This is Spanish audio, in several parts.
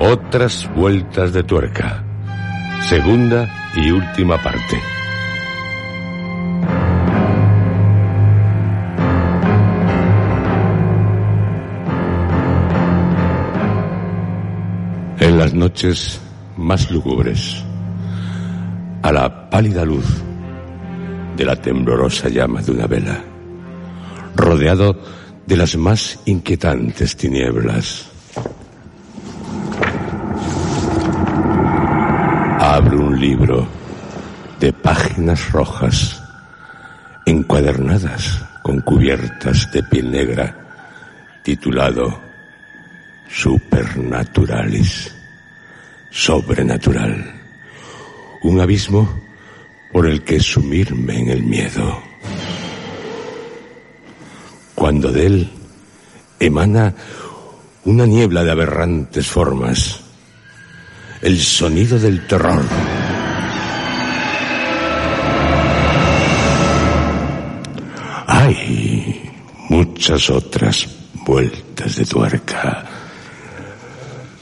otras vueltas de tuerca. Segunda y última parte. En las noches más lúgubres, a la pálida luz de la temblorosa llama de una vela, rodeado de las más inquietantes tinieblas. Abro un libro de páginas rojas, encuadernadas con cubiertas de piel negra, titulado Supernaturalis, sobrenatural, un abismo por el que sumirme en el miedo. Cuando de él emana una niebla de aberrantes formas, el sonido del terror. Hay muchas otras vueltas de tuerca,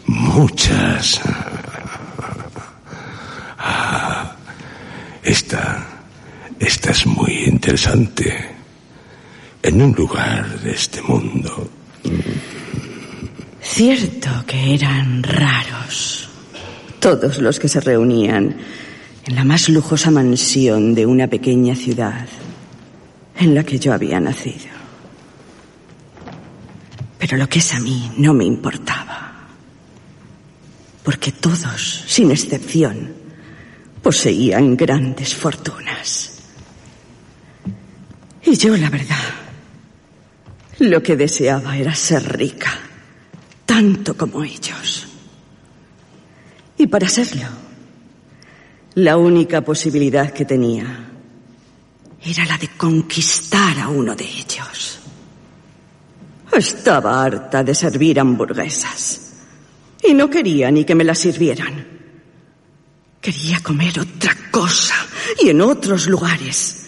muchas. Ah, esta, esta es muy interesante en un lugar de este mundo. Cierto que eran raros. Todos los que se reunían en la más lujosa mansión de una pequeña ciudad en la que yo había nacido. Pero lo que es a mí no me importaba. Porque todos, sin excepción, poseían grandes fortunas. Y yo, la verdad, lo que deseaba era ser rica, tanto como ellos. Y para serlo, la única posibilidad que tenía era la de conquistar a uno de ellos. Estaba harta de servir hamburguesas y no quería ni que me las sirvieran. Quería comer otra cosa y en otros lugares,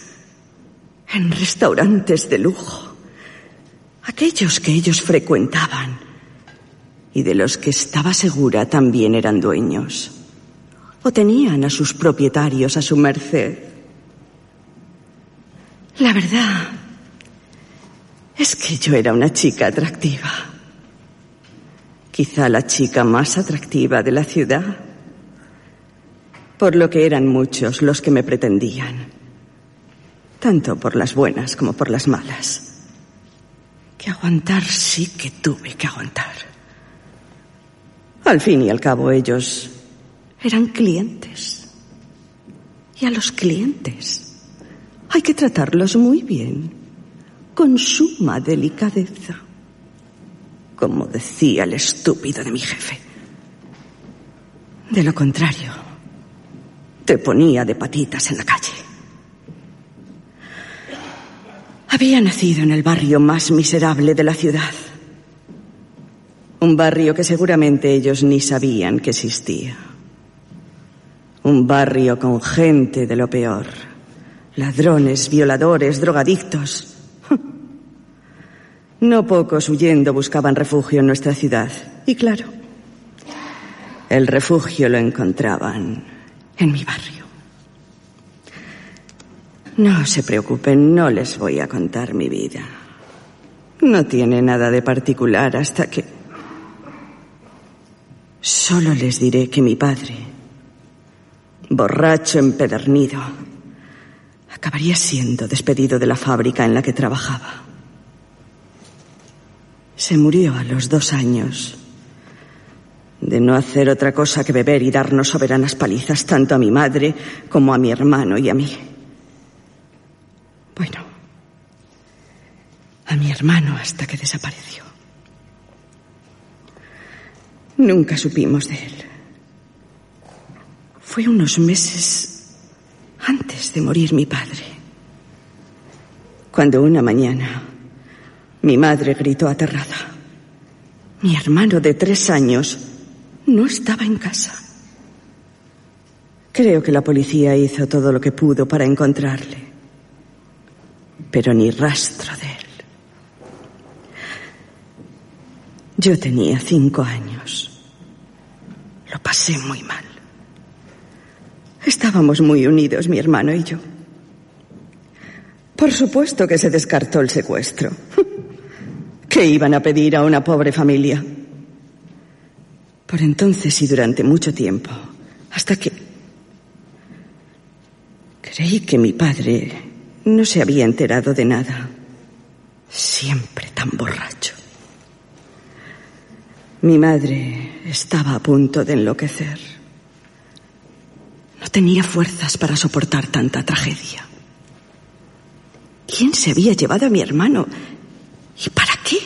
en restaurantes de lujo aquellos que ellos frecuentaban y de los que estaba segura también eran dueños o tenían a sus propietarios a su merced. La verdad es que yo era una chica atractiva. Quizá la chica más atractiva de la ciudad. Por lo que eran muchos los que me pretendían. Tanto por las buenas como por las malas. Que aguantar sí que tuve que aguantar. Al fin y al cabo ellos eran clientes. Y a los clientes hay que tratarlos muy bien, con suma delicadeza, como decía el estúpido de mi jefe. De lo contrario, te ponía de patitas en la calle. Había nacido en el barrio más miserable de la ciudad. Un barrio que seguramente ellos ni sabían que existía. Un barrio con gente de lo peor. Ladrones, violadores, drogadictos. No pocos huyendo buscaban refugio en nuestra ciudad. Y claro, el refugio lo encontraban en mi barrio. No se preocupen, no les voy a contar mi vida. No tiene nada de particular hasta que... Solo les diré que mi padre, borracho empedernido, acabaría siendo despedido de la fábrica en la que trabajaba. Se murió a los dos años de no hacer otra cosa que beber y darnos soberanas palizas tanto a mi madre como a mi hermano y a mí. Bueno, a mi hermano hasta que desapareció. Nunca supimos de él. Fue unos meses antes de morir mi padre, cuando una mañana mi madre gritó aterrada. Mi hermano de tres años no estaba en casa. Creo que la policía hizo todo lo que pudo para encontrarle, pero ni rastro de él. Yo tenía cinco años. Lo pasé muy mal. Estábamos muy unidos, mi hermano y yo. Por supuesto que se descartó el secuestro. ¿Qué iban a pedir a una pobre familia? Por entonces y durante mucho tiempo, hasta que... Creí que mi padre no se había enterado de nada. Siempre tan borracho. Mi madre estaba a punto de enloquecer. No tenía fuerzas para soportar tanta tragedia. ¿Quién se había llevado a mi hermano? ¿Y para qué?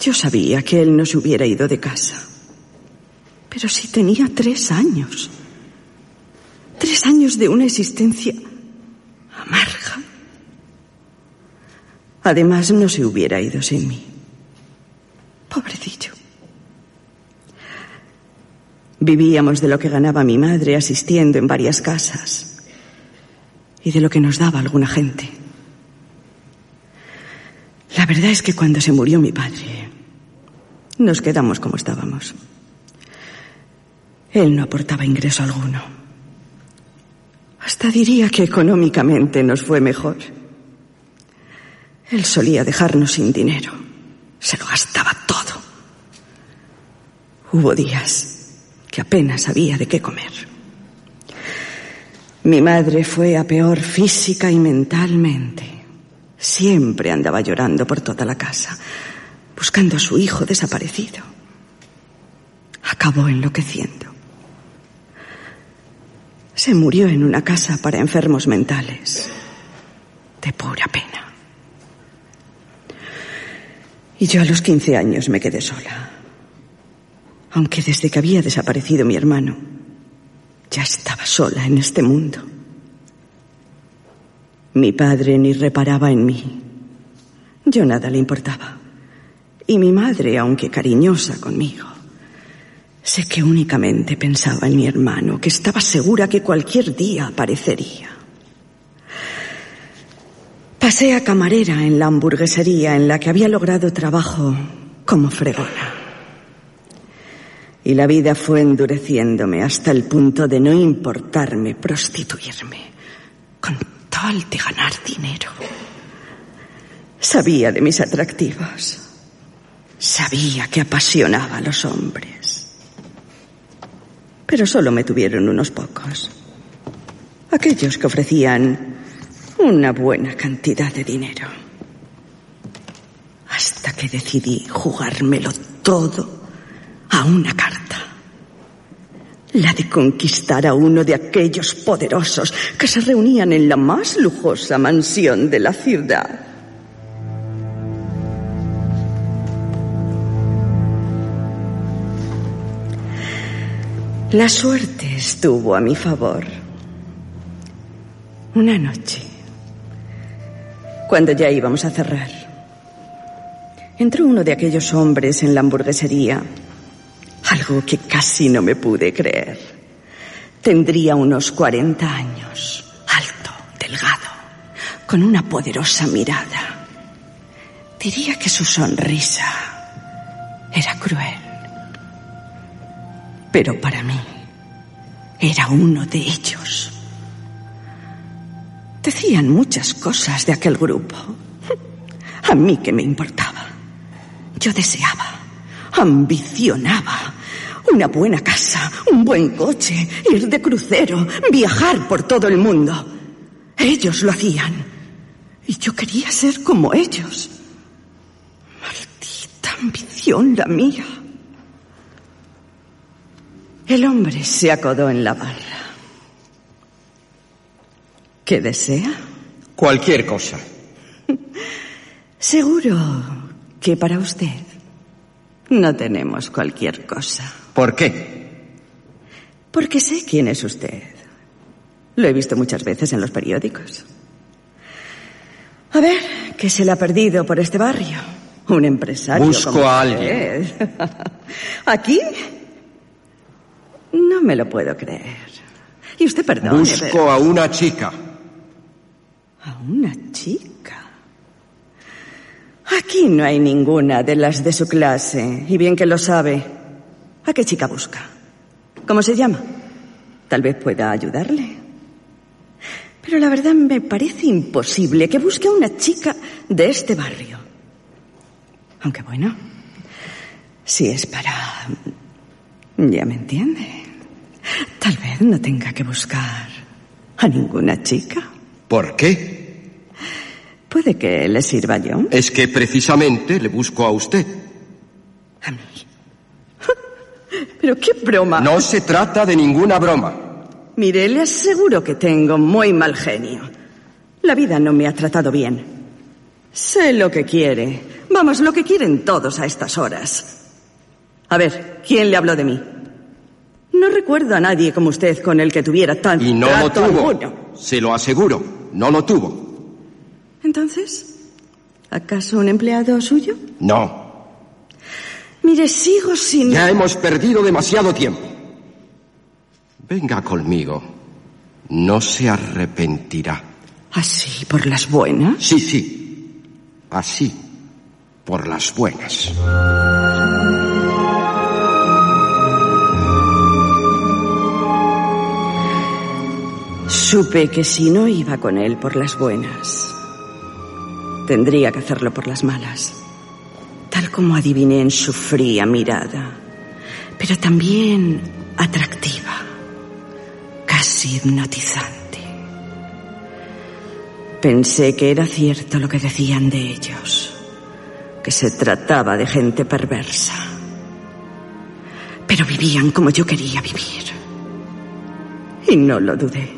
Yo sabía que él no se hubiera ido de casa. Pero si tenía tres años. Tres años de una existencia amarga. Además, no se hubiera ido sin mí. Pobrecillo. Vivíamos de lo que ganaba mi madre asistiendo en varias casas y de lo que nos daba alguna gente. La verdad es que cuando se murió mi padre, nos quedamos como estábamos. Él no aportaba ingreso alguno. Hasta diría que económicamente nos fue mejor. Él solía dejarnos sin dinero. Se lo gastaba todo. Hubo días que apenas sabía de qué comer. Mi madre fue a peor física y mentalmente. Siempre andaba llorando por toda la casa, buscando a su hijo desaparecido. Acabó enloqueciendo. Se murió en una casa para enfermos mentales, de pura pena. Y yo a los 15 años me quedé sola. Aunque desde que había desaparecido mi hermano, ya estaba sola en este mundo. Mi padre ni reparaba en mí. Yo nada le importaba. Y mi madre, aunque cariñosa conmigo, sé que únicamente pensaba en mi hermano, que estaba segura que cualquier día aparecería. Pasé a camarera en la hamburguesería en la que había logrado trabajo como fregona. Y la vida fue endureciéndome hasta el punto de no importarme prostituirme con tal de ganar dinero. Sabía de mis atractivos. Sabía que apasionaba a los hombres. Pero solo me tuvieron unos pocos. Aquellos que ofrecían una buena cantidad de dinero. Hasta que decidí jugármelo todo a una carta. La de conquistar a uno de aquellos poderosos que se reunían en la más lujosa mansión de la ciudad. La suerte estuvo a mi favor. Una noche, cuando ya íbamos a cerrar, entró uno de aquellos hombres en la hamburguesería, algo que casi no me pude creer. Tendría unos 40 años, alto, delgado, con una poderosa mirada. Diría que su sonrisa era cruel. Pero para mí era uno de ellos. Decían muchas cosas de aquel grupo. A mí que me importaba. Yo deseaba, ambicionaba una buena casa, un buen coche, ir de crucero, viajar por todo el mundo. Ellos lo hacían. Y yo quería ser como ellos. Maldita ambición la mía. El hombre se acodó en la barra. ¿Qué desea? Cualquier cosa. Seguro que para usted no tenemos cualquier cosa. ¿Por qué? Porque sé quién es usted. Lo he visto muchas veces en los periódicos. A ver, ¿qué se le ha perdido por este barrio? Un empresario. Busco como a usted. ¿Aquí? No me lo puedo creer. Y usted perdone. Busco pero- a una chica. ¿A una chica? Aquí no hay ninguna de las de su clase, y bien que lo sabe. ¿A qué chica busca? ¿Cómo se llama? Tal vez pueda ayudarle. Pero la verdad me parece imposible que busque a una chica de este barrio. Aunque bueno, si es para... Ya me entiende. Tal vez no tenga que buscar a ninguna chica. ¿Por qué? Puede que le sirva yo. Es que precisamente le busco a usted. A mí. Pero qué broma. No se trata de ninguna broma. Mire, le aseguro que tengo muy mal genio. La vida no me ha tratado bien. Sé lo que quiere. Vamos, lo que quieren todos a estas horas. A ver, ¿quién le habló de mí? No recuerdo a nadie como usted con el que tuviera tan Y no lo tuvo. alguno. Se lo aseguro. No lo tuvo. Entonces, ¿acaso un empleado suyo? No. Mire, sigo sin... Ya hemos perdido demasiado tiempo. Venga conmigo. No se arrepentirá. ¿Así por las buenas? Sí, sí. Así. Por las buenas. Supe que si no iba con él por las buenas, tendría que hacerlo por las malas, tal como adiviné en su fría mirada, pero también atractiva, casi hipnotizante. Pensé que era cierto lo que decían de ellos, que se trataba de gente perversa, pero vivían como yo quería vivir. Y no lo dudé.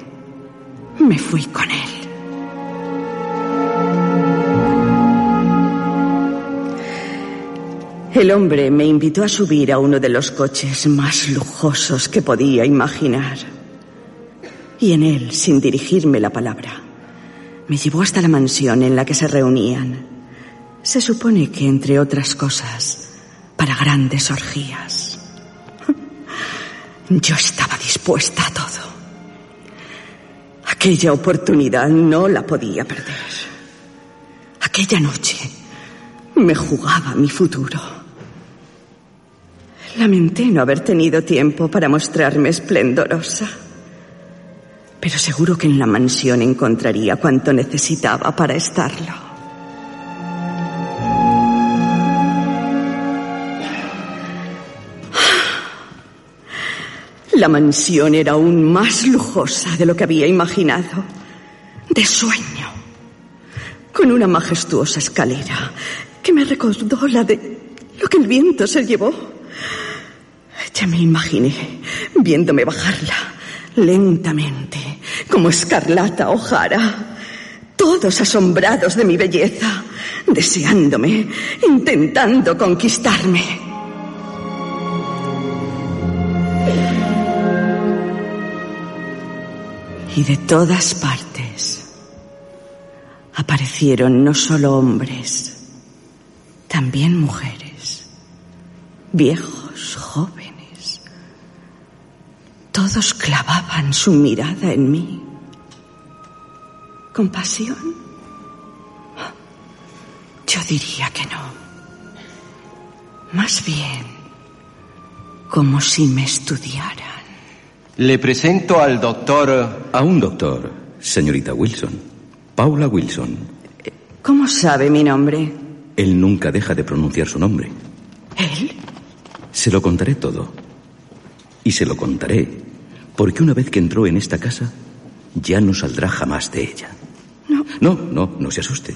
Me fui con él. El hombre me invitó a subir a uno de los coches más lujosos que podía imaginar. Y en él, sin dirigirme la palabra, me llevó hasta la mansión en la que se reunían. Se supone que, entre otras cosas, para grandes orgías. Yo estaba dispuesta a todo. Aquella oportunidad no la podía perder. Aquella noche me jugaba mi futuro. Lamenté no haber tenido tiempo para mostrarme esplendorosa. Pero seguro que en la mansión encontraría cuanto necesitaba para estarlo. La mansión era aún más lujosa de lo que había imaginado. De sueño. Con una majestuosa escalera que me recordó la de lo que el viento se llevó. Ya me imaginé viéndome bajarla lentamente, como escarlata O'Hara. Todos asombrados de mi belleza, deseándome, intentando conquistarme. Y de todas partes aparecieron no solo hombres, también mujeres, viejos, jóvenes, Todos clavaban su mirada en mí. ¿Compasión? Yo diría que no. Más bien, como si me estudiaran. Le presento al doctor... A un doctor, señorita Wilson. Paula Wilson. ¿Cómo sabe mi nombre? Él nunca deja de pronunciar su nombre. ¿Él? Se lo contaré todo. Y se lo contaré porque una vez que entró en esta casa, ya no saldrá jamás de ella. No. No, no, no se asuste.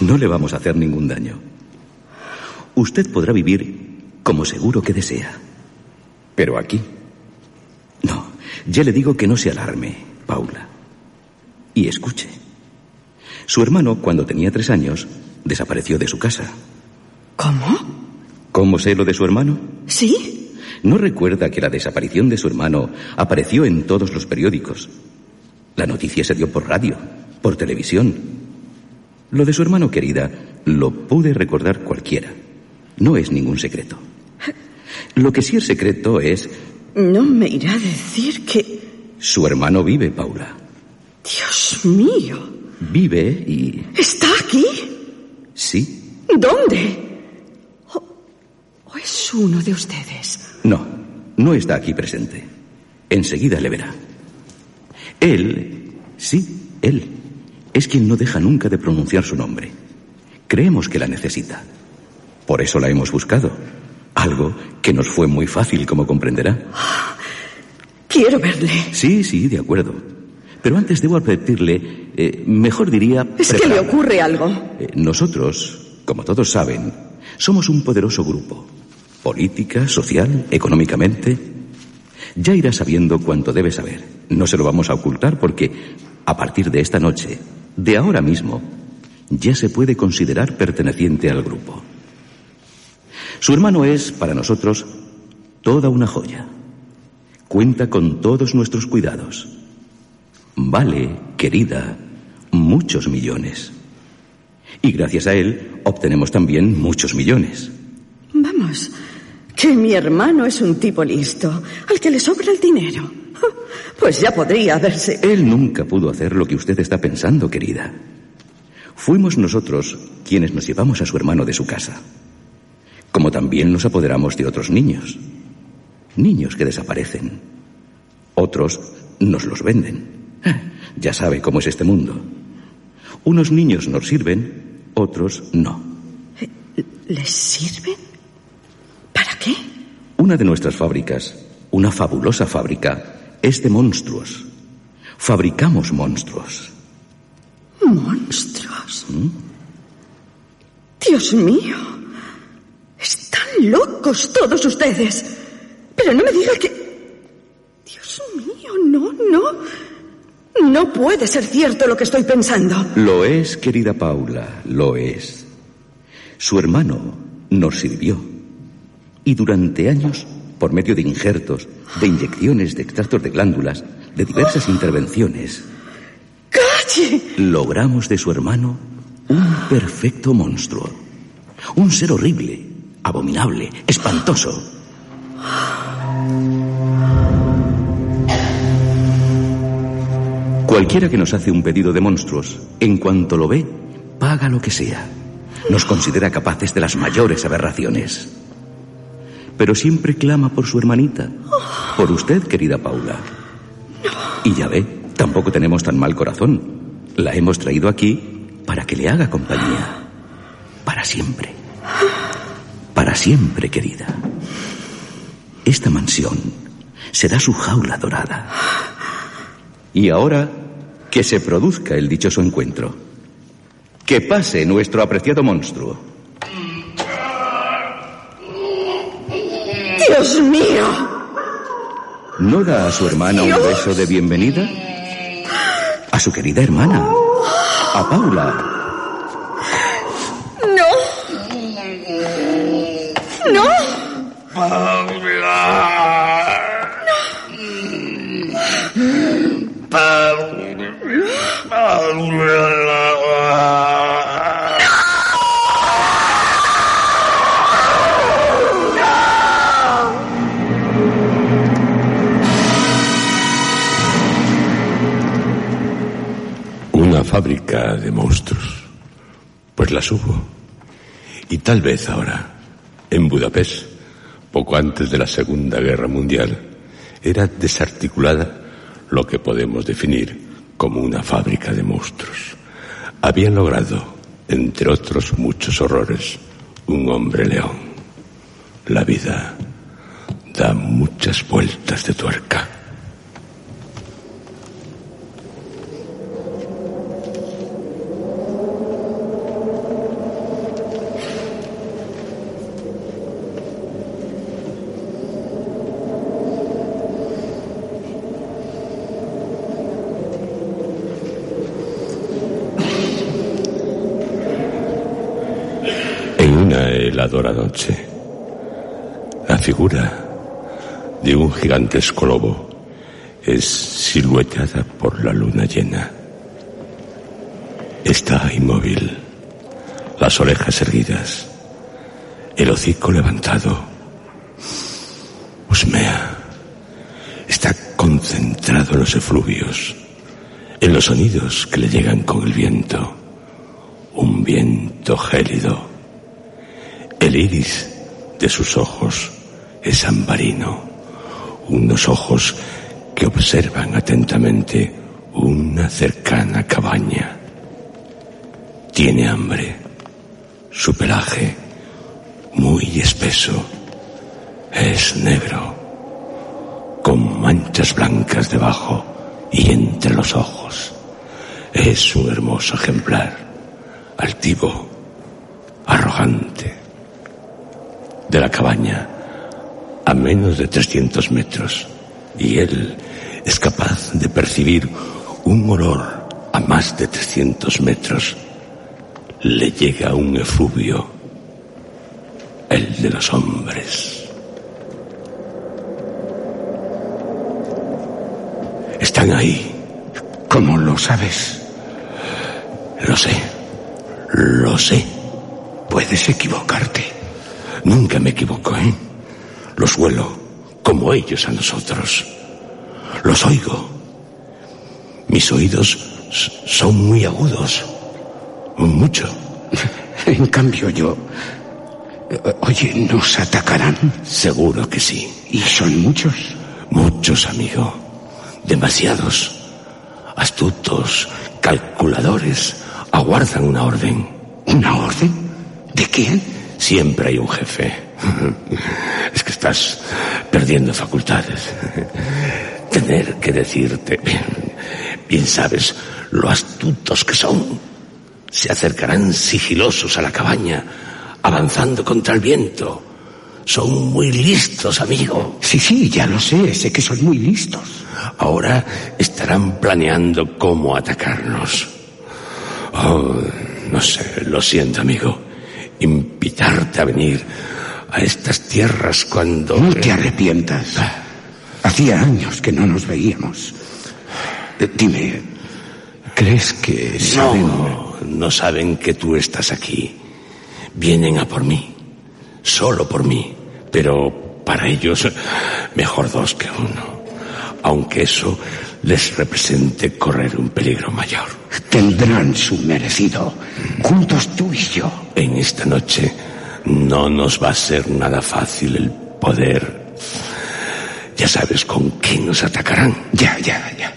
No le vamos a hacer ningún daño. Usted podrá vivir como seguro que desea. Pero aquí. No, ya le digo que no se alarme, Paula. Y escuche. Su hermano, cuando tenía tres años, desapareció de su casa. ¿Cómo? ¿Cómo sé lo de su hermano? ¿Sí? ¿No recuerda que la desaparición de su hermano apareció en todos los periódicos? La noticia se dio por radio, por televisión. Lo de su hermano querida lo pude recordar cualquiera. No es ningún secreto. Lo que sí es secreto es... No me irá a decir que... Su hermano vive, Paula. Dios mío. Vive y... ¿Está aquí? Sí. ¿Dónde? ¿O, o es uno de ustedes? No, no está aquí presente. Enseguida le verá. Él, sí, él, es quien no deja nunca de pronunciar su nombre. Creemos que la necesita. Por eso la hemos buscado. Algo que nos fue muy fácil, como comprenderá. Quiero verle. Sí, sí, de acuerdo. Pero antes debo advertirle, eh, mejor diría... Es que le ocurre algo. Eh, nosotros, como todos saben, somos un poderoso grupo. Política, social, económicamente. Ya irá sabiendo cuánto debe saber. No se lo vamos a ocultar porque, a partir de esta noche, de ahora mismo, ya se puede considerar perteneciente al grupo. Su hermano es, para nosotros, toda una joya. Cuenta con todos nuestros cuidados. Vale, querida, muchos millones. Y gracias a él obtenemos también muchos millones. Vamos, que mi hermano es un tipo listo, al que le sobra el dinero. Pues ya podría haberse... Él nunca pudo hacer lo que usted está pensando, querida. Fuimos nosotros quienes nos llevamos a su hermano de su casa. Como también nos apoderamos de otros niños. Niños que desaparecen. Otros nos los venden. Ya sabe cómo es este mundo. Unos niños nos sirven, otros no. ¿Les sirven? ¿Para qué? Una de nuestras fábricas, una fabulosa fábrica, es de monstruos. Fabricamos monstruos. ¿Monstruos? Dios mío. Están locos todos ustedes. Pero no me diga que... Dios mío, no, no. No puede ser cierto lo que estoy pensando. Lo es, querida Paula, lo es. Su hermano nos sirvió. Y durante años, por medio de injertos, de inyecciones, de extractos de glándulas, de diversas intervenciones, ¡Calle! logramos de su hermano un perfecto monstruo. Un ser horrible, abominable, espantoso. Cualquiera que nos hace un pedido de monstruos, en cuanto lo ve, paga lo que sea. Nos considera capaces de las mayores aberraciones. Pero siempre clama por su hermanita, por usted, querida Paula. Y ya ve, tampoco tenemos tan mal corazón. La hemos traído aquí para que le haga compañía. Para siempre. Para siempre, querida. Esta mansión será su jaula dorada. Y ahora que se produzca el dichoso encuentro. Que pase nuestro apreciado monstruo. ¡Dios mío! ¿No da a su hermana un beso de bienvenida? A su querida hermana. A Paula. ¡No! ¡No! Fábrica de monstruos. Pues las hubo. Y tal vez ahora, en Budapest, poco antes de la Segunda Guerra Mundial, era desarticulada lo que podemos definir como una fábrica de monstruos. Habían logrado, entre otros muchos horrores, un hombre león. La vida da muchas vueltas de tuerca. En una heladora la figura de un gigantesco lobo es siluetada por la luna llena. Está inmóvil, las orejas erguidas, el hocico levantado. Usmea está concentrado en los efluvios, en los sonidos que le llegan con el viento. Un viento gélido. El iris de sus ojos es ambarino unos ojos que observan atentamente una cercana cabaña. Tiene hambre. Su pelaje, muy espeso, es negro, con manchas blancas debajo y entre los ojos. Es un hermoso ejemplar, altivo, arrogante. De la cabaña a menos de 300 metros y él es capaz de percibir un olor a más de 300 metros. Le llega un efluvio, el de los hombres. Están ahí. ¿Cómo lo sabes? Lo sé, lo sé. Puedes equivocarte. Nunca me equivoco, ¿eh? Los huelo como ellos a nosotros. Los oigo. Mis oídos son muy agudos. Mucho. En cambio yo... Oye, ¿nos atacarán? Seguro que sí. ¿Y son muchos? Muchos, amigo. Demasiados. Astutos, calculadores, aguardan una orden. ¿Una orden? ¿De quién? Siempre hay un jefe. Es que estás perdiendo facultades. Tener que decirte, bien sabes lo astutos que son. Se acercarán sigilosos a la cabaña, avanzando contra el viento. Son muy listos, amigo. Sí, sí, ya lo sé, sé que son muy listos. Ahora estarán planeando cómo atacarnos. Oh, no sé, lo siento, amigo. Invitarte a venir a estas tierras cuando... No te arrepientas. Hacía años que no nos veíamos. Eh, Dime, ¿crees que saben... No, no saben que tú estás aquí. Vienen a por mí. Solo por mí. Pero para ellos, mejor dos que uno. Aunque eso les represente correr un peligro mayor. Tendrán su merecido. Juntos tú y yo. En esta noche no nos va a ser nada fácil el poder. Ya sabes con quién nos atacarán. Ya, ya, ya.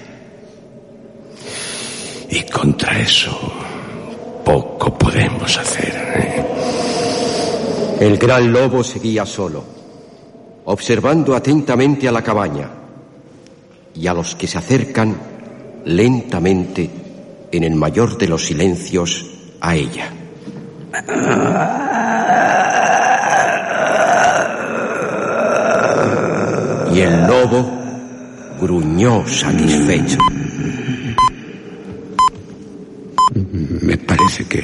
Y contra eso poco podemos hacer. ¿eh? El gran lobo seguía solo, observando atentamente a la cabaña y a los que se acercan lentamente en el mayor de los silencios a ella. Y el lobo gruñó satisfecho. Me parece que,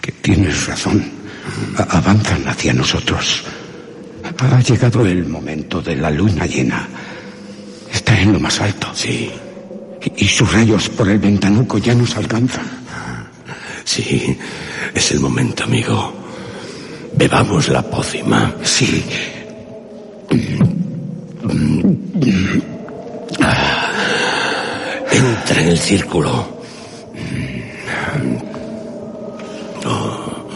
que, tienes razón. A- avanzan hacia nosotros. Ha llegado el momento de la luna llena en lo más alto. Sí. Y, sus rayos por el ventanuco ya nos alcanzan. Sí, es el momento, amigo. Bebamos la pócima. Sí. Ah, entra en el círculo. Oh,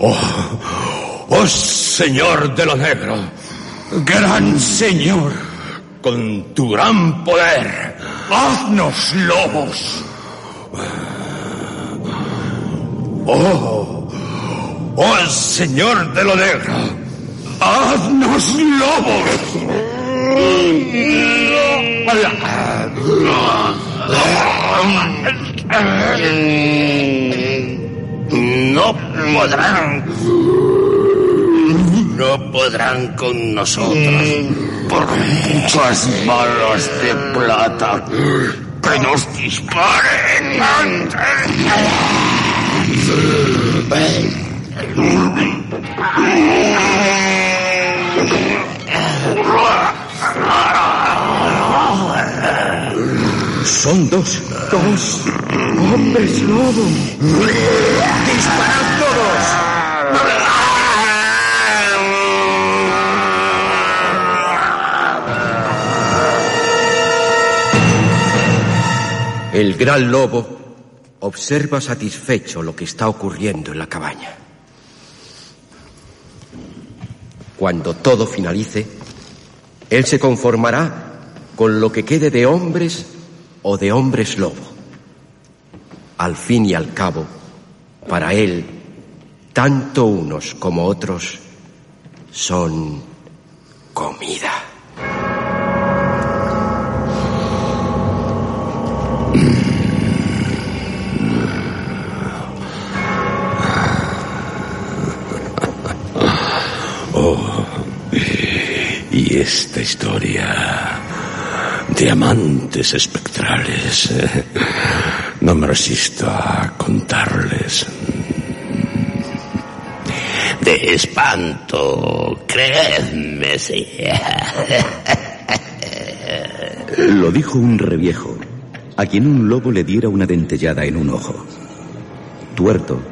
oh, oh, oh señor de lo negro. Gran Señor. Con tu gran poder. Haznos lobos. Oh, oh Señor de lo negro. Haznos lobos. No podrán. No podrán con nosotros. Por muchas balas de plata que nos disparen Son dos. Dos hombres lobo. ¡Disparad El gran lobo observa satisfecho lo que está ocurriendo en la cabaña. Cuando todo finalice, él se conformará con lo que quede de hombres o de hombres lobo. Al fin y al cabo, para él, tanto unos como otros son comida. Esta historia de amantes espectrales. No me resisto a contarles. De espanto, creedme, sí. Lo dijo un reviejo, a quien un lobo le diera una dentellada en un ojo. Tuerto,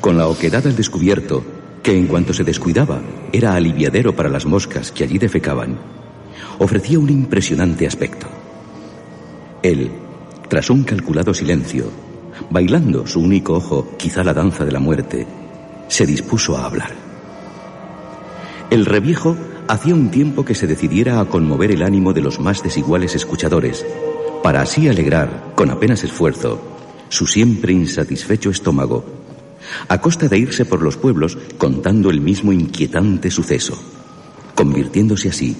con la oquedad al descubierto, que en cuanto se descuidaba era aliviadero para las moscas que allí defecaban, ofrecía un impresionante aspecto. Él, tras un calculado silencio, bailando su único ojo, quizá la danza de la muerte, se dispuso a hablar. El reviejo hacía un tiempo que se decidiera a conmover el ánimo de los más desiguales escuchadores, para así alegrar, con apenas esfuerzo, su siempre insatisfecho estómago, a costa de irse por los pueblos contando el mismo inquietante suceso, convirtiéndose así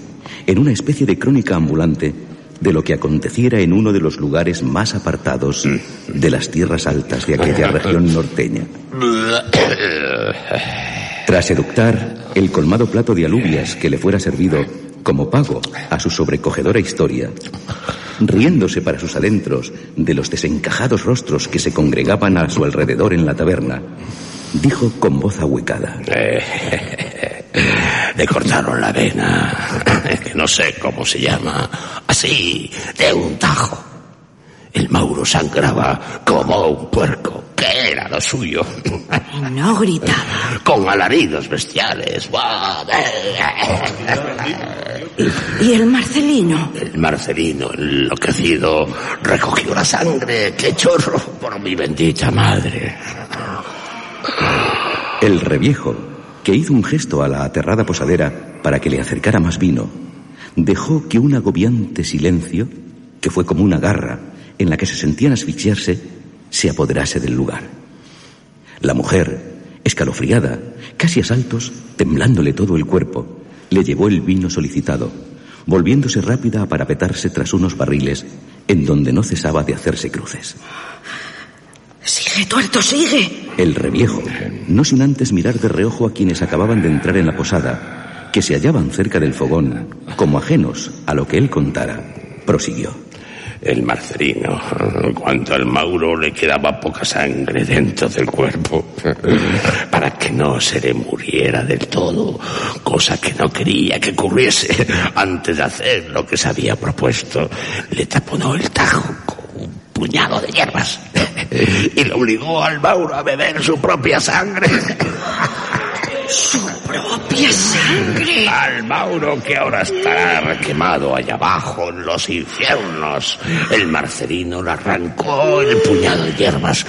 en una especie de crónica ambulante de lo que aconteciera en uno de los lugares más apartados de las tierras altas de aquella región norteña. Tras eructar el colmado plato de alubias que le fuera servido como pago a su sobrecogedora historia, riéndose para sus adentros de los desencajados rostros que se congregaban a su alrededor en la taberna, dijo con voz ahuecada. Le cortaron la vena, que no sé cómo se llama, así, de un tajo. El Mauro sangraba como un puerco, que era lo suyo. No gritaba. Con alaridos bestiales. ¿Y el Marcelino? El Marcelino, enloquecido, recogió la sangre. ¡Qué chorro! Por mi bendita madre. El reviejo, que hizo un gesto a la aterrada posadera para que le acercara más vino, dejó que un agobiante silencio, que fue como una garra en la que se sentían asfixiarse, se apoderase del lugar. La mujer, escalofriada, casi a saltos, temblándole todo el cuerpo, le llevó el vino solicitado, volviéndose rápida a parapetarse tras unos barriles en donde no cesaba de hacerse cruces. Sigue, tuerto, sigue. El reviejo, no sin antes mirar de reojo a quienes acababan de entrar en la posada, que se hallaban cerca del fogón, como ajenos a lo que él contara, prosiguió. El Marcelino, cuanto al Mauro le quedaba poca sangre dentro del cuerpo, para que no se le muriera del todo, cosa que no quería que ocurriese antes de hacer lo que se había propuesto, le taponó el tajo con un puñado de hierbas y le obligó al Mauro a beber su propia sangre. Su propia sangre. Al Mauro que ahora estará quemado allá abajo en los infiernos. El Marcelino le arrancó el puñado de hierbas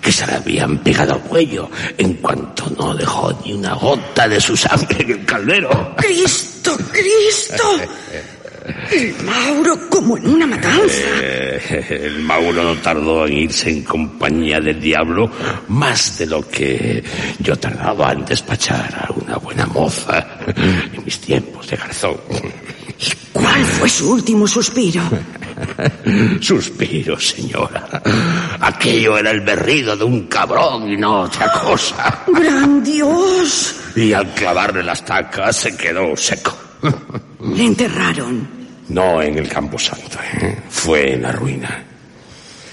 que se le habían pegado al cuello en cuanto no dejó ni una gota de su sangre en el caldero. ¡Cristo, Cristo! El Mauro como en una matanza. Eh, el Mauro no tardó en irse en compañía del diablo más de lo que yo tardaba en despachar a una buena moza en mis tiempos de garzón. ¿Cuál fue su último suspiro? Suspiro, señora. Aquello era el berrido de un cabrón y no otra cosa. ¡Gran Dios! Y al clavarle las tacas se quedó seco. Le enterraron. No en el Campo Santo, ¿eh? fue en la ruina.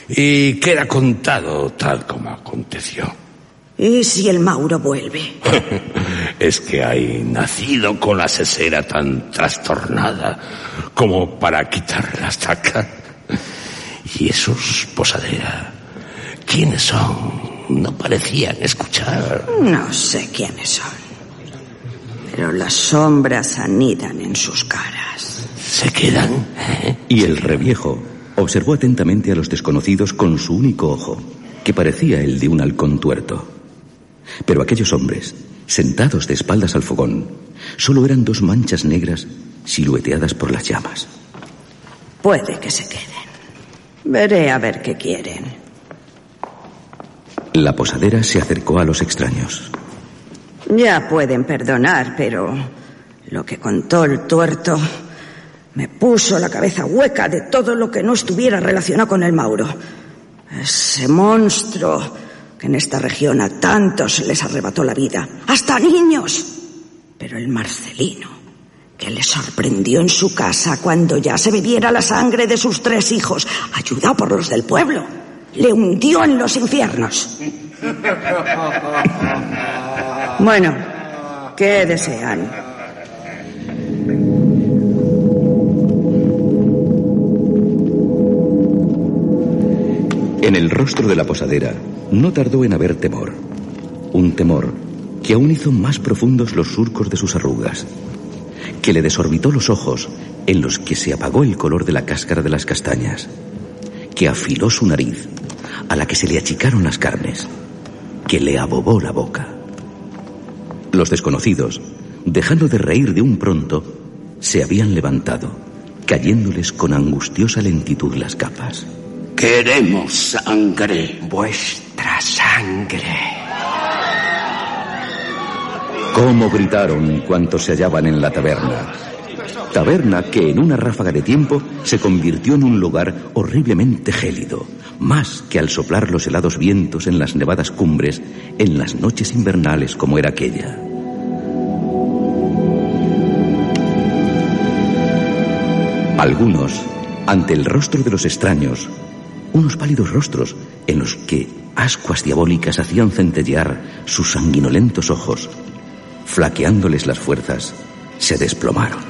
Y queda contado tal como aconteció. ¿Y si el Mauro vuelve? es que hay nacido con la sesera tan trastornada como para quitarle las tacas. Y esos posadera, ¿quiénes son? No parecían escuchar. No sé quiénes son. Pero las sombras anidan en sus caras. ¿Se quedan? ¿Eh? Y el reviejo observó atentamente a los desconocidos con su único ojo, que parecía el de un halcón tuerto. Pero aquellos hombres, sentados de espaldas al fogón, solo eran dos manchas negras silueteadas por las llamas. Puede que se queden. Veré a ver qué quieren. La posadera se acercó a los extraños. Ya pueden perdonar, pero lo que contó el tuerto me puso la cabeza hueca de todo lo que no estuviera relacionado con el Mauro. Ese monstruo que en esta región a tantos les arrebató la vida, hasta niños. Pero el Marcelino, que le sorprendió en su casa cuando ya se bebiera la sangre de sus tres hijos, ayudado por los del pueblo, le hundió en los infiernos. Bueno, ¿qué desean? En el rostro de la posadera no tardó en haber temor. Un temor que aún hizo más profundos los surcos de sus arrugas, que le desorbitó los ojos en los que se apagó el color de la cáscara de las castañas, que afiló su nariz, a la que se le achicaron las carnes, que le abobó la boca. Los desconocidos, dejando de reír de un pronto, se habían levantado, cayéndoles con angustiosa lentitud las capas. Queremos sangre. Vuestra sangre. ¿Cómo gritaron cuanto se hallaban en la taberna? Taberna que en una ráfaga de tiempo se convirtió en un lugar horriblemente gélido, más que al soplar los helados vientos en las nevadas cumbres en las noches invernales como era aquella. Algunos, ante el rostro de los extraños, unos pálidos rostros en los que ascuas diabólicas hacían centellear sus sanguinolentos ojos, flaqueándoles las fuerzas, se desplomaron.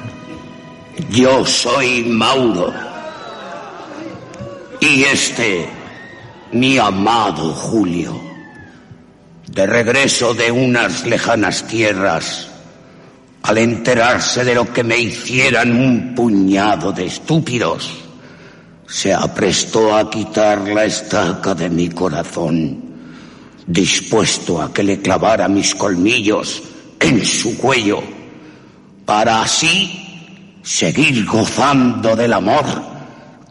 Yo soy Mauro. Y este, mi amado Julio, de regreso de unas lejanas tierras, al enterarse de lo que me hicieran un puñado de estúpidos, se aprestó a quitar la estaca de mi corazón, dispuesto a que le clavara mis colmillos en su cuello, para así seguir gozando del amor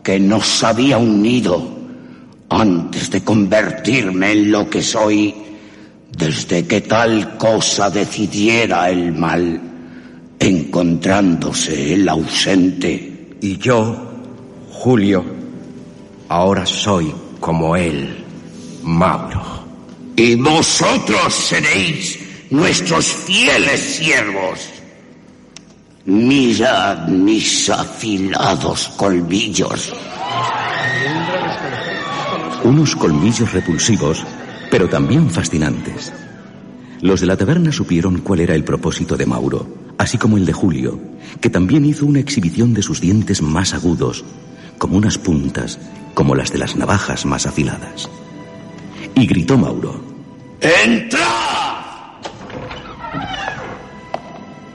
que nos había unido antes de convertirme en lo que soy, desde que tal cosa decidiera el mal, encontrándose el ausente. Y yo, Julio, ahora soy como él, Mauro. Y vosotros seréis nuestros fieles siervos. Mirad mis afilados colmillos. Unos colmillos repulsivos, pero también fascinantes. Los de la taberna supieron cuál era el propósito de Mauro, así como el de Julio, que también hizo una exhibición de sus dientes más agudos, como unas puntas, como las de las navajas más afiladas. Y gritó Mauro. ¡Entra!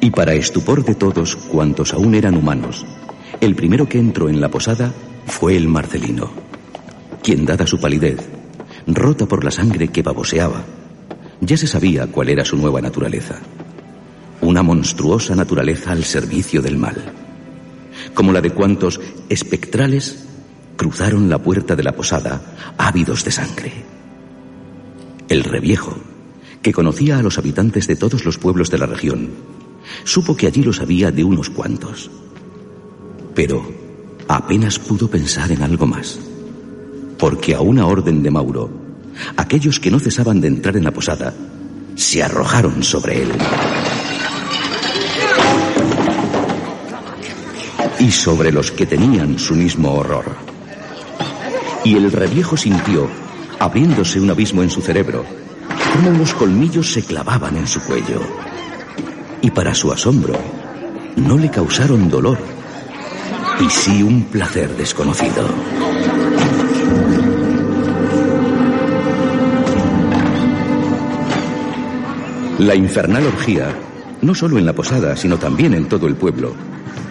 Y para estupor de todos cuantos aún eran humanos, el primero que entró en la posada fue el Marcelino, quien, dada su palidez, rota por la sangre que baboseaba, ya se sabía cuál era su nueva naturaleza. Una monstruosa naturaleza al servicio del mal, como la de cuantos espectrales cruzaron la puerta de la posada ávidos de sangre. El reviejo, que conocía a los habitantes de todos los pueblos de la región, supo que allí los había de unos cuantos. Pero apenas pudo pensar en algo más, porque a una orden de Mauro, aquellos que no cesaban de entrar en la posada se arrojaron sobre él. Y sobre los que tenían su mismo horror. Y el reviejo sintió, abriéndose un abismo en su cerebro, cómo unos colmillos se clavaban en su cuello. Y para su asombro, no le causaron dolor, y sí un placer desconocido. La infernal orgía, no solo en la posada, sino también en todo el pueblo,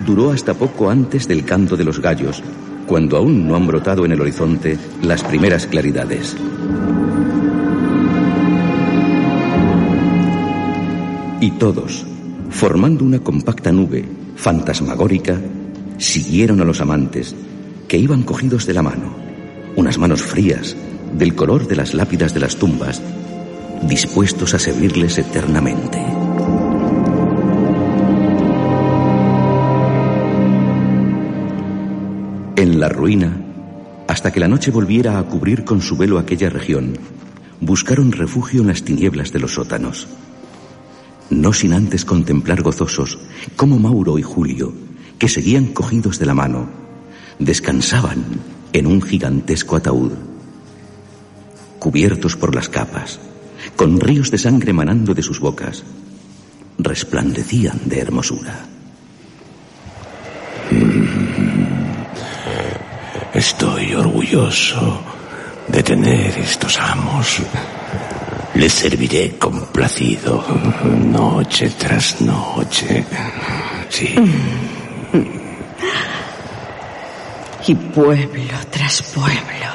duró hasta poco antes del canto de los gallos, cuando aún no han brotado en el horizonte las primeras claridades. Y todos, formando una compacta nube fantasmagórica, siguieron a los amantes, que iban cogidos de la mano, unas manos frías, del color de las lápidas de las tumbas, dispuestos a servirles eternamente. En la ruina, hasta que la noche volviera a cubrir con su velo aquella región, buscaron refugio en las tinieblas de los sótanos. No sin antes contemplar gozosos cómo Mauro y Julio, que seguían cogidos de la mano, descansaban en un gigantesco ataúd, cubiertos por las capas, con ríos de sangre manando de sus bocas, resplandecían de hermosura. Estoy orgulloso de tener estos amos. Les serviré complacido noche tras noche. Sí. Y pueblo tras pueblo.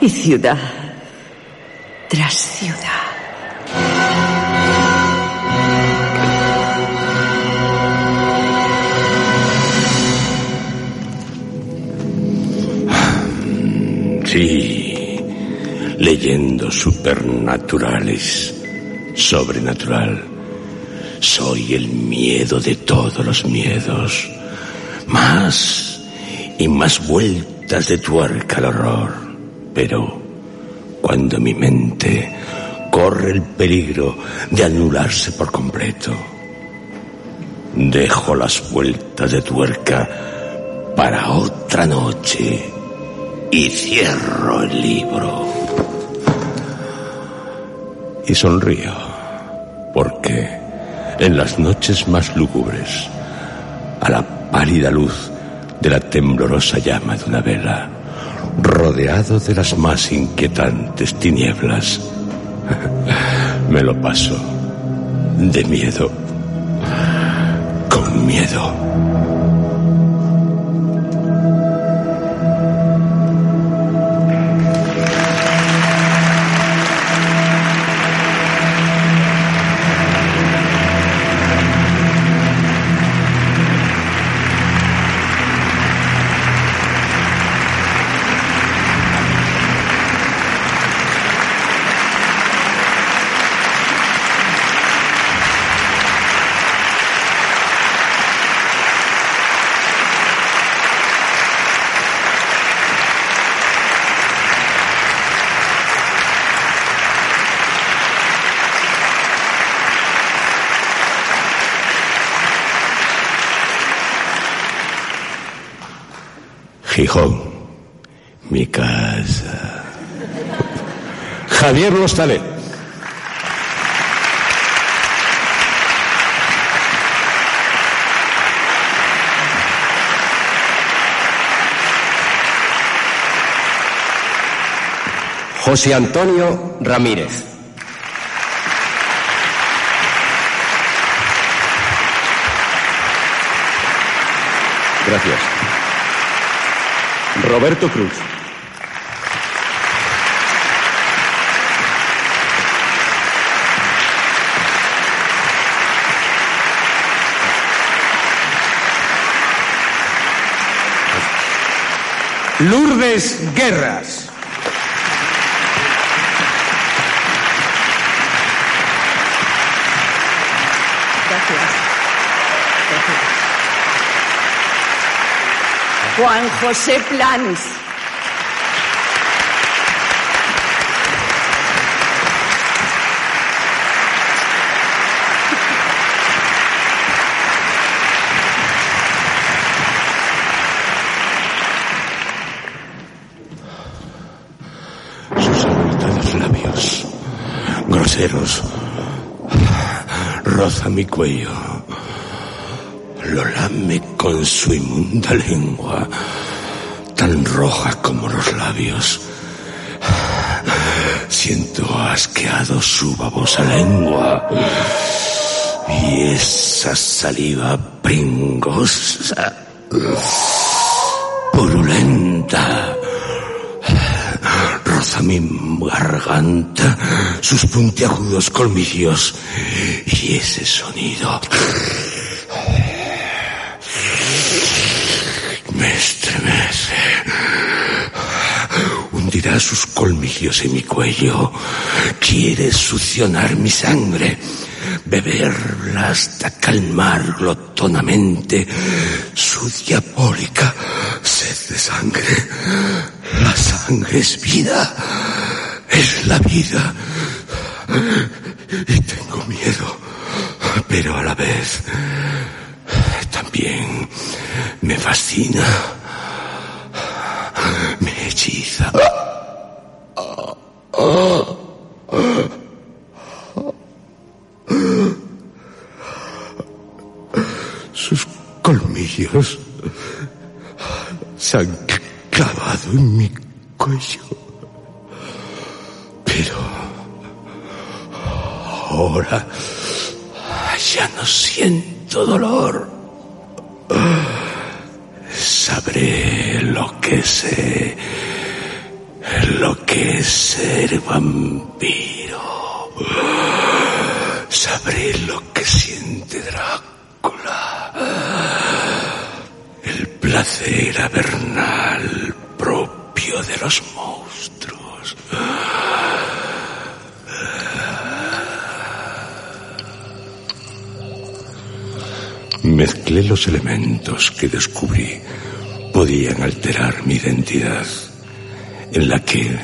Y ciudad tras ciudad. Sí, leyendas supernaturales, sobrenatural. Soy el miedo de todos los miedos. Más y más vueltas de tuerca al horror. Pero cuando mi mente corre el peligro de anularse por completo, dejo las vueltas de tuerca para otra noche y cierro el libro. Y sonrío, porque en las noches más lúgubres, a la pálida luz de la temblorosa llama de una vela, rodeado de las más inquietantes tinieblas, me lo paso de miedo, con miedo. Gijón, mi casa. Javier Lostalé. José Antonio Ramírez. Gracias. Roberto Cruz. Lourdes Guerra. Juan José Plans. Sus abultados labios, groseros, roza mi cuello. Lo lame con su inmunda lengua, tan roja como los labios. Siento asqueado su babosa lengua y esa saliva pringosa, purulenta. Roza mi garganta sus puntiagudos colmillos y ese sonido me estremece. Hundirá sus colmillos en mi cuello. Quiere succionar mi sangre, beberla hasta calmar glotonamente su diabólica sed de sangre. La sangre es vida, es la vida. Y tengo miedo, pero a la vez también me fascina, me hechiza. Sus colmillos se han clavado en mi cuello. Pero ahora ya no siento dolor. Sabré lo que sé, lo que es ser vampiro. Sabré lo que siente Drácula. El placer avernal propio de los monstruos. Mezclé los elementos que descubrí. Podían alterar mi identidad, en la que,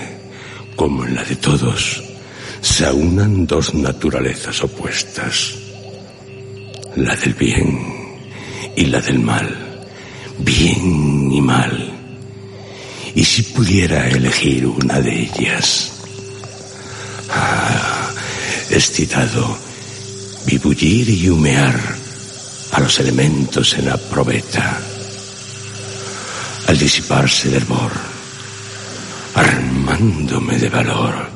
como en la de todos, se aunan dos naturalezas opuestas, la del bien y la del mal, bien y mal. Y si pudiera elegir una de ellas, ah, excitado, vibullir y humear a los elementos en la probeta, al disiparse el hervor, armándome de valor.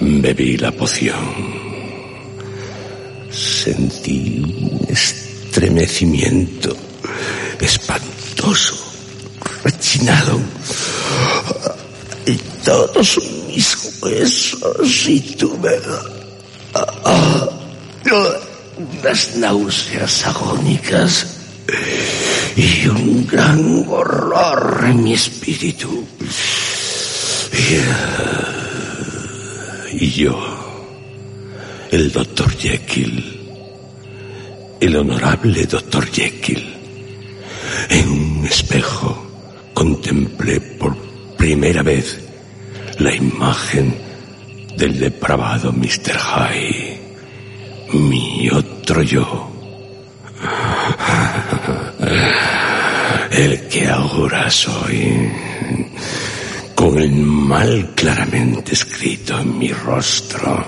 Bebí la poción. Sentí un estremecimiento espantoso, rechinado. Y todos mis huesos y tuve ah, unas náuseas agónicas y un gran horror en mi espíritu. Y, ah, y yo, el doctor Jekyll, el honorable doctor Jekyll, en un espejo contemplé por primera vez la imagen del depravado Mr. Hyde, mi otro yo. El que ahora soy, con el mal claramente escrito en mi rostro.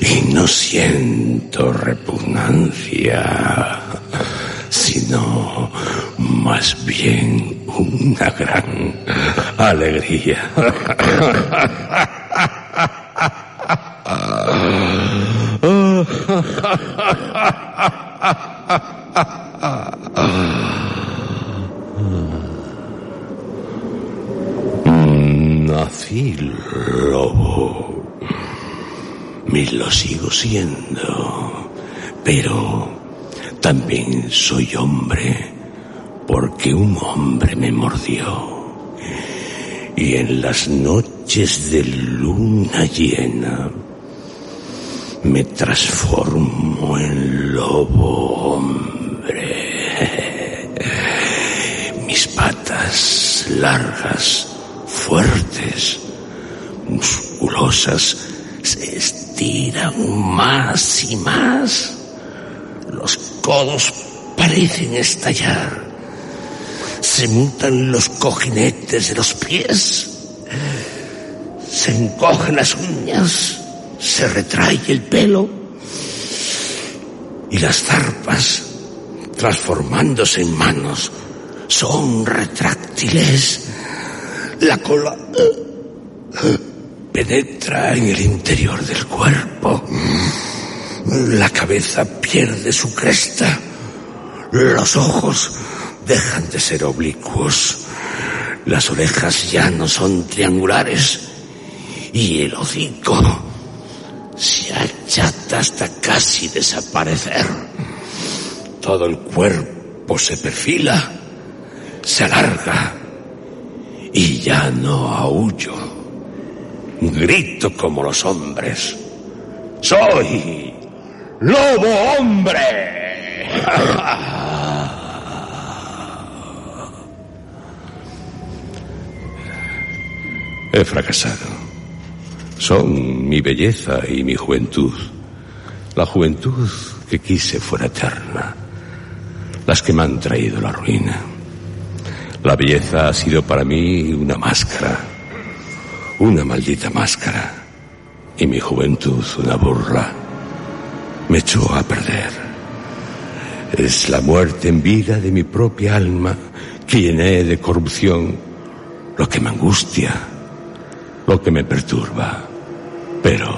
Y no siento repugnancia, sino más bien una gran alegría. Nací lobo. Y lo sigo siendo. Pero también soy hombre porque un hombre me mordió. Y en las noches de luna llena me transformo en lobo hombre. Mis patas largas, fuertes, musculosas, se estiran más y más. Los codos parecen estallar. Se mutan los cojinetes de los pies. Se encogen las uñas. Se retrae el pelo. Y las zarpas, transformándose en manos, son retráctiles. La cola penetra en el interior del cuerpo. La cabeza pierde su cresta. Los ojos dejan de ser oblicuos. Las orejas ya no son triangulares. Y el hocico se achata hasta casi desaparecer. Todo el cuerpo se perfila, se alarga y ya no aullo. Grito como los hombres. Soy lobo hombre. He fracasado. Son mi belleza y mi juventud. La juventud que quise fuera eterna. Las que me han traído la ruina. La belleza ha sido para mí una máscara. Una maldita máscara. Y mi juventud una burla. Me echó a perder. Es la muerte en vida de mi propia alma que llené de corrupción lo que me angustia lo que me perturba. Pero,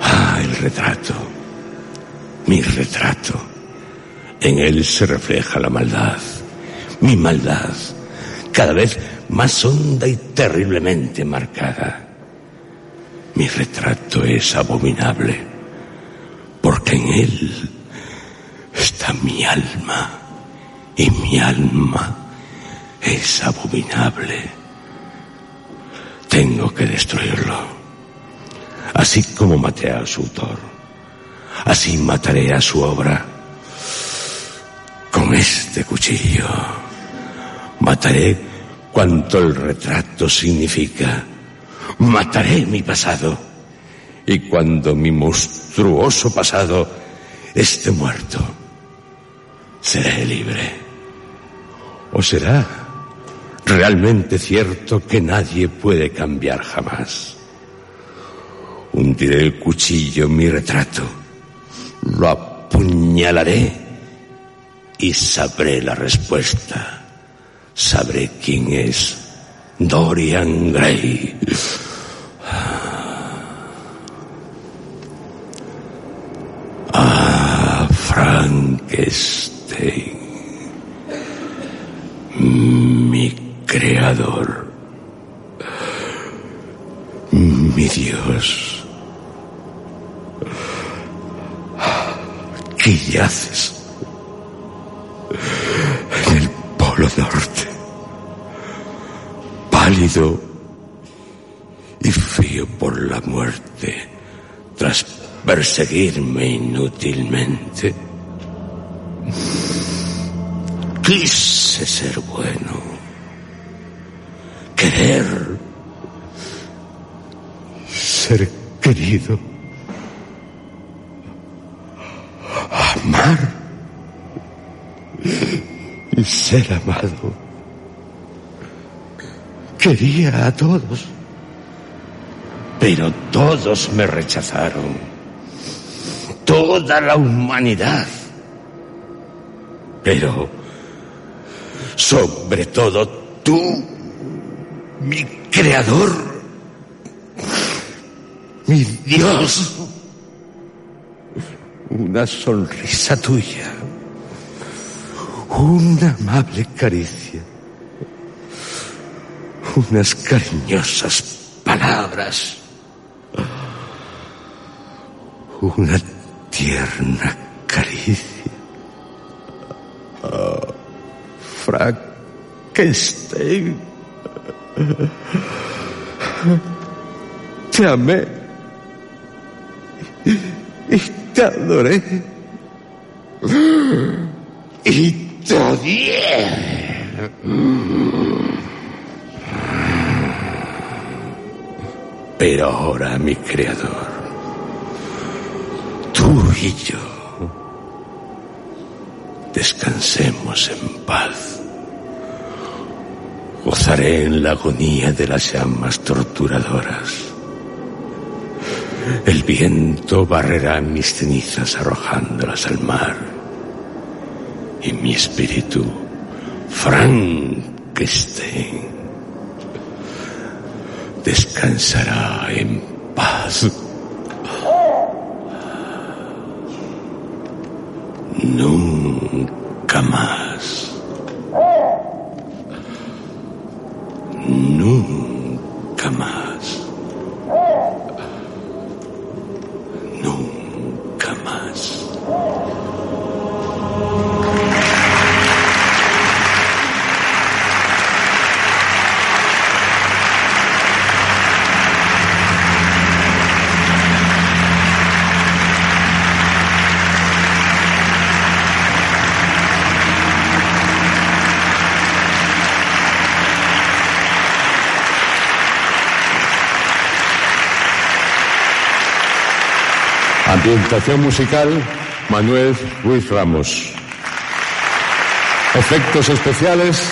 ah, el retrato, mi retrato, en él se refleja la maldad, mi maldad, cada vez más honda y terriblemente marcada. Mi retrato es abominable, él está mi alma, y mi alma es abominable. Tengo que destruirlo. Así como maté a su autor, así mataré a su obra. Con este cuchillo mataré cuanto el retrato significa. Mataré mi pasado. Y cuando mi monstruoso pasado esté muerto, seré libre. ¿O será realmente cierto que nadie puede cambiar jamás. Hundiré el cuchillo en mi retrato, lo apuñalaré y sabré la respuesta. Sabré quién es Dorian Gray. Ah, Frankenstein. Mi Mi Dios. ¿Qué yaces? En el Polo Norte. Pálido y frío por la muerte tras perseguirme inútilmente. Quise ser bueno querer, ser querido, amar y ser amado. Quería a todos, pero todos me rechazaron. Toda la humanidad. Pero, sobre todo tú, mi creador, mi Dios, una sonrisa tuya, una amable caricia, unas cariñosas palabras, una tierna caricia. Frankenstein. Te amé y te adoré y te odié. Pero ahora, mi creador, tú y yo, descansemos en paz. Gozaré en la agonía de las llamas torturadoras. El viento barrerá mis cenizas arrojándolas al mar. Y mi espíritu, Frankenstein, descansará en paz. Nunca más. Ambientación musical, Manuel Ruiz Ramos. Efectos especiales,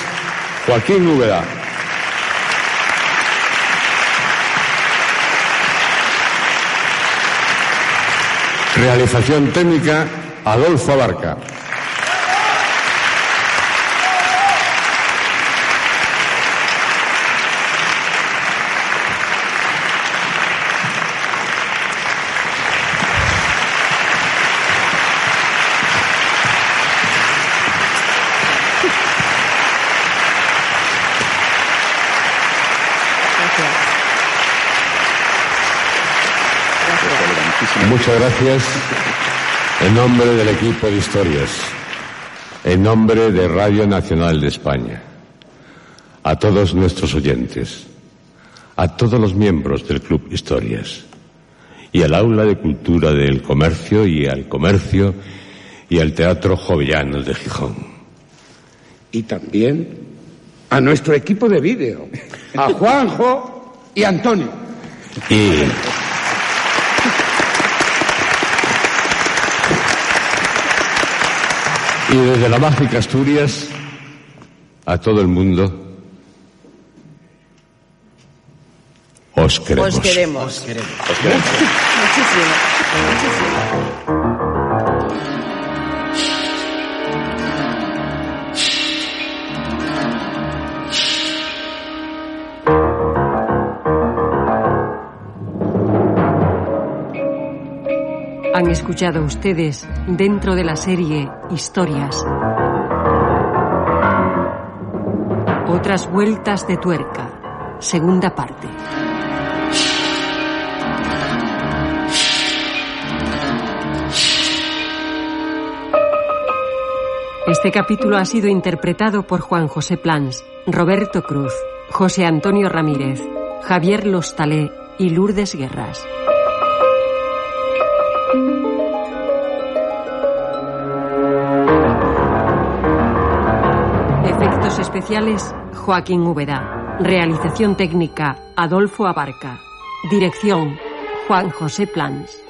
Joaquín Úbeda. Realización técnica, Adolfo Abarca. Muchas gracias. En nombre del equipo de historias, en nombre de Radio Nacional de España, a todos nuestros oyentes, a todos los miembros del Club Historias y al Aula de Cultura del Comercio y al Comercio y al Teatro Jovellanos de Gijón. Y también a nuestro equipo de vídeo, a Juanjo y Antonio. Y Y desde la mágica Asturias, a todo el mundo, os queremos. Os queremos. Muchísimo. Muchísimo. Han escuchado ustedes dentro de la serie Historias. Otras vueltas de tuerca. Segunda parte. Este capítulo ha sido interpretado por Juan José Plans, Roberto Cruz, José Antonio Ramírez, Javier Lostalé y Lourdes Guerras. Joaquín Úbeda. Realización técnica, Adolfo Abarca. Dirección, Juan José Plans.